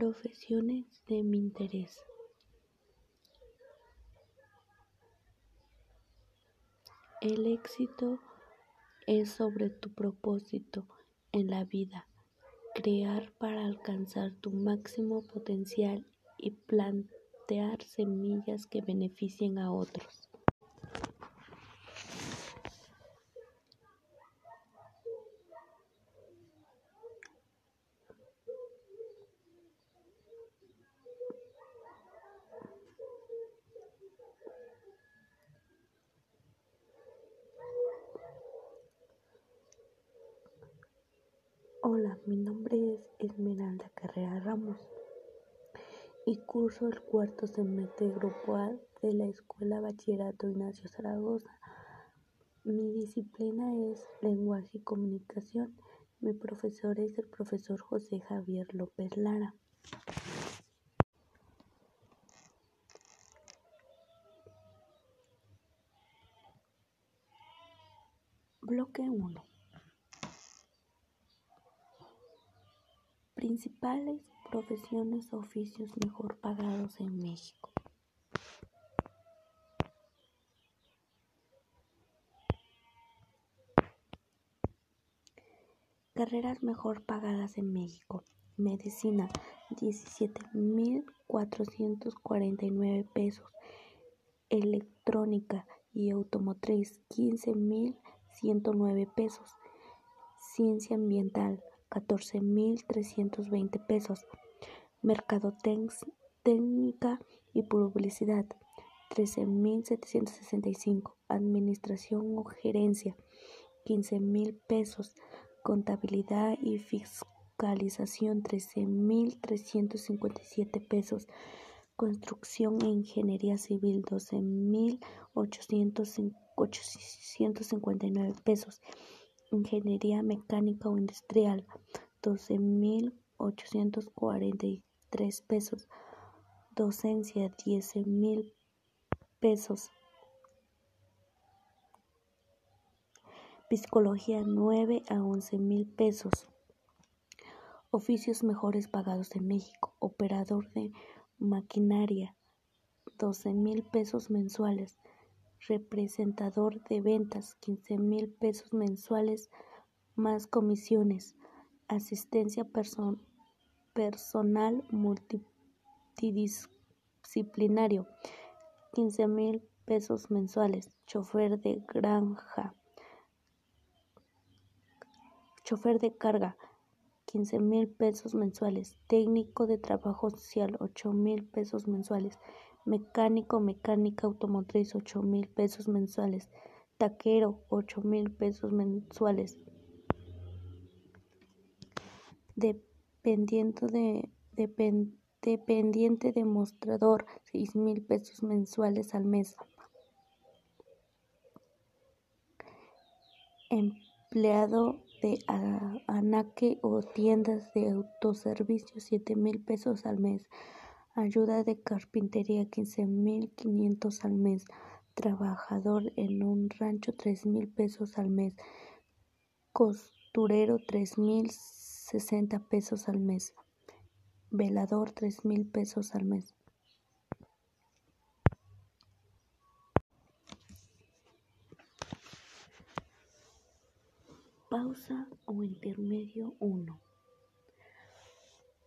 Profesiones de mi interés. El éxito es sobre tu propósito en la vida, crear para alcanzar tu máximo potencial y plantear semillas que beneficien a otros. Hola, mi nombre es Esmeralda Carrera Ramos y curso el cuarto semestre Grupo A de la Escuela Bachillerato Ignacio Zaragoza. Mi disciplina es Lenguaje y Comunicación. Mi profesor es el profesor José Javier López Lara. Bloque 1. Principales profesiones o oficios mejor pagados en México. Carreras mejor pagadas en México. Medicina, 17.449 pesos. Electrónica y automotriz, 15.109 pesos. Ciencia ambiental, catorce mil trescientos veinte pesos. Mercadotecnia y publicidad, trece mil setecientos sesenta y cinco. Administración o gerencia, quince mil pesos. Contabilidad y fiscalización, trece mil trescientos cincuenta y siete pesos. Construcción e ingeniería civil, doce mil ochocientos cincuenta y nueve pesos. Ingeniería mecánica o industrial, doce mil ochocientos cuarenta y tres pesos. Docencia, diez mil pesos. Psicología, nueve a once mil pesos. Oficios mejores pagados en México. Operador de maquinaria, doce mil pesos mensuales representador de ventas, quince mil pesos mensuales más comisiones, asistencia personal multidisciplinario, quince mil pesos mensuales, chofer de granja, chofer de carga, quince mil pesos mensuales, técnico de trabajo social, ocho mil pesos mensuales, mecánico, mecánica automotriz, ocho mil pesos mensuales, taquero, ocho mil pesos mensuales, dependiente de, demostrador, seis mil pesos mensuales al mes. Empleado de anaque o tiendas de autoservicio, siete mil pesos al mes. Ayuda de carpintería quince mil quinientos al mes. Trabajador en un rancho tres mil pesos al mes. Costurero tres mil sesenta pesos al mes. Velador tres mil pesos al mes. Pausa o intermedio 1.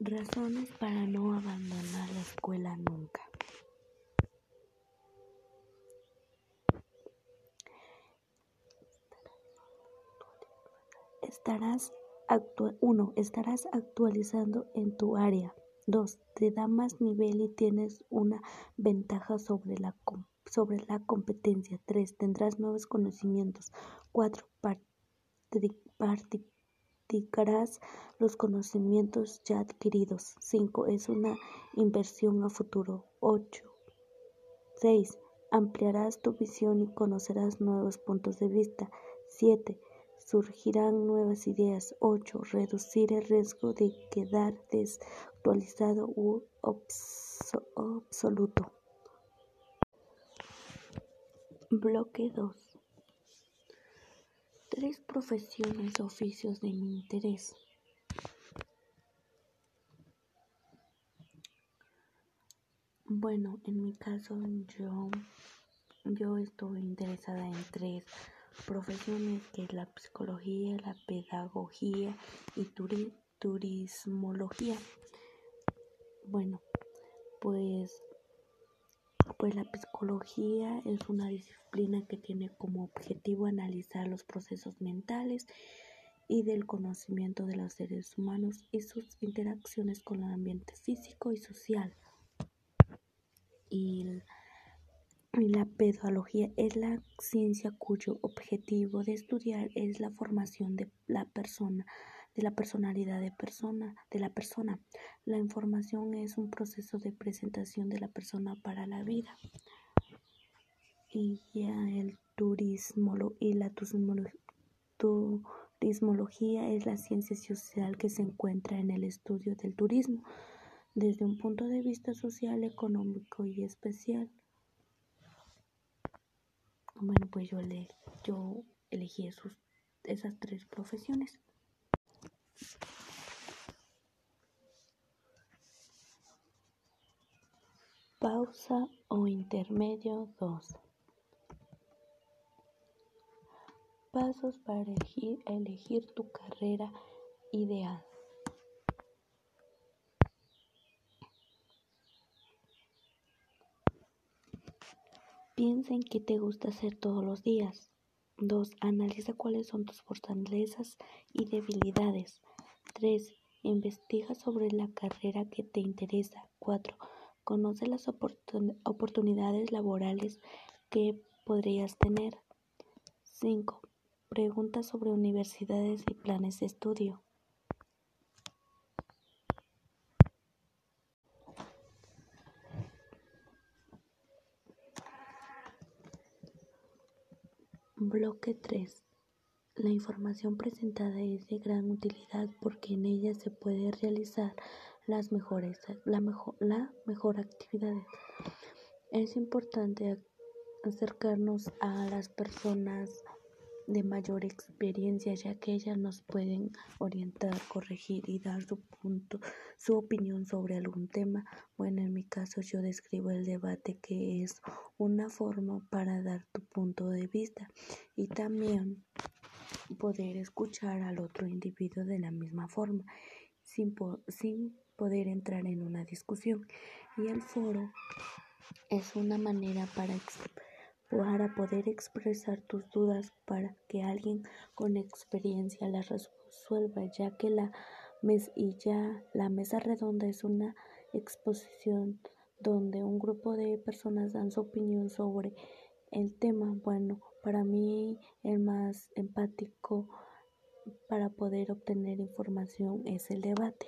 Razones para no abandonar la escuela nunca. Estarás 1. Estarás actualizando en tu área. 2. Te da más nivel y tienes una ventaja sobre la, sobre la competencia. 3. Tendrás nuevos conocimientos. 4. Practicarás los conocimientos ya adquiridos. 5. Es una inversión a futuro. 8. 6. Ampliarás tu visión y conocerás nuevos puntos de vista. 7. Surgirán nuevas ideas. 8. Reducir el riesgo de quedar desactualizado u obsoleto. Bloque 2. Tres profesiones o oficios de mi interés. Bueno, en mi caso yo, yo estoy interesada en tres profesiones, que es la psicología, la pedagogía y turismología. Bueno, pues, pues la psicología es una disciplina que tiene como objetivo analizar los procesos mentales y del conocimiento de los seres humanos y sus interacciones con el ambiente físico y social. Y, la pedagogía es la ciencia cuyo objetivo de estudiar es la formación de la persona de la personalidad de persona de la persona. La información es un proceso de presentación de la persona para la vida. Y ya el turismo y la turismología es la ciencia social que se encuentra en el estudio del turismo desde un punto de vista social, económico y especial. Bueno, pues yo, le, yo elegí esos, esas tres profesiones. Pausa o intermedio 2. Pasos para elegir, tu carrera ideal. Piensa en qué te gusta hacer todos los días. 2. Analiza cuáles son tus fortalezas y debilidades. 3. Investiga sobre la carrera que te interesa. 4. Conoce las oportunidades laborales que podrías tener. 5. Pregunta sobre universidades y planes de estudio. Bloque 3. La información presentada es de gran utilidad porque en ella se puede realizar las mejores, la, mejor, la mejor actividad. Es importante acercarnos a las personas de mayor experiencia ya que ellas nos pueden orientar, corregir y dar su punto, su opinión sobre algún tema. Bueno, en mi caso yo describo el debate que es una forma para dar tu punto de vista y también poder escuchar al otro individuo de la misma forma sin, sin poder entrar en una discusión. Y el foro es una manera para, para poder expresar tus dudas para que alguien con experiencia las resuelva, ya que la mes y ya la mesa redonda es una exposición donde un grupo de personas dan su opinión sobre el tema. Bueno, para mí el más empático para poder obtener información es el debate.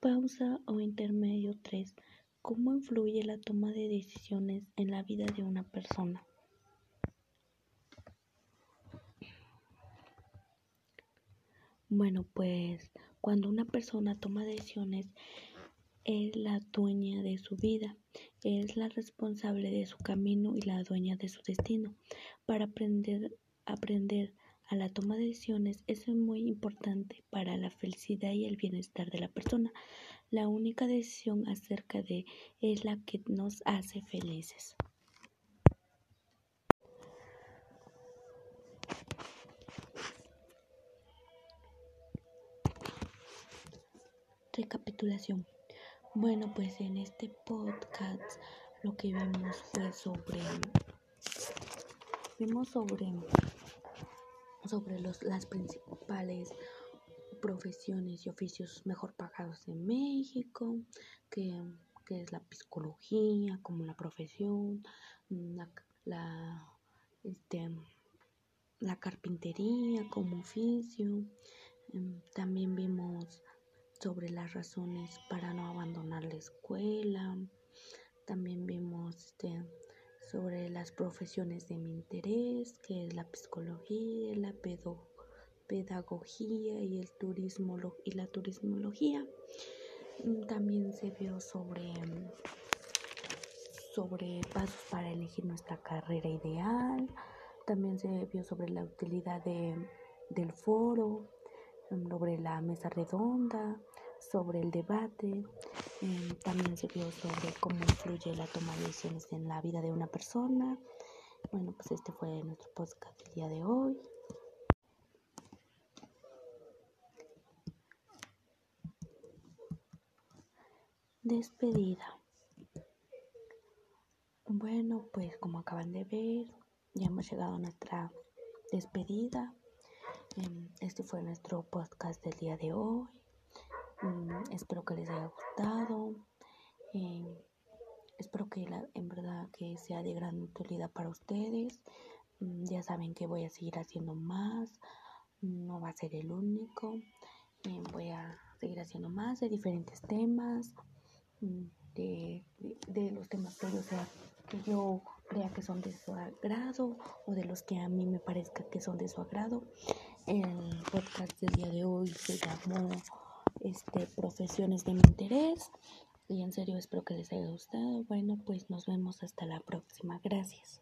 Pausa o intermedio 3. ¿Cómo influye la toma de decisiones en la vida de una persona? Bueno, pues cuando una persona toma decisiones es la dueña de su vida, es la responsable de su camino y la dueña de su destino. Para aprender, aprender a la toma de decisiones es muy importante para la felicidad y el bienestar de la persona. La única decisión acerca de es la que nos hace felices. Recapitulación. Bueno, pues en este podcast lo que vimos fue sobre vimos sobre sobre los, las principales profesiones y oficios mejor pagados en México, que, que es la psicología como la profesión, la, la, este, la carpintería como oficio. Em, también vimos sobre las razones para no abandonar la escuela. También vimos este, sobre las profesiones de mi interés, que es la psicología, la pedagogía y el turismo y la turismología. También se vio sobre sobre pasos para elegir nuestra carrera ideal. También se vio sobre la utilidad de, del foro, sobre la mesa redonda, sobre el debate, em, también se vio sobre cómo influye la toma de decisiones en la vida de una persona. Bueno, pues este fue nuestro podcast del día de hoy. Despedida. Bueno, pues como acaban de ver, ya hemos llegado a nuestra despedida. Em, este fue nuestro podcast del día de hoy. Mm, espero que les haya gustado. Em, espero que en verdad que sea de gran utilidad para ustedes. Mm, ya saben que voy a seguir haciendo más. No va a ser el único. Em, voy a seguir haciendo más de diferentes temas. Mm, de, de, los temas que yo, sea, que yo crea que son de su agrado o de los que a mí me parezca que son de su agrado. El podcast del día de hoy se llamó este, Profesiones de mi interés y en serio espero que les haya gustado. Bueno, pues nos vemos hasta la próxima. Gracias.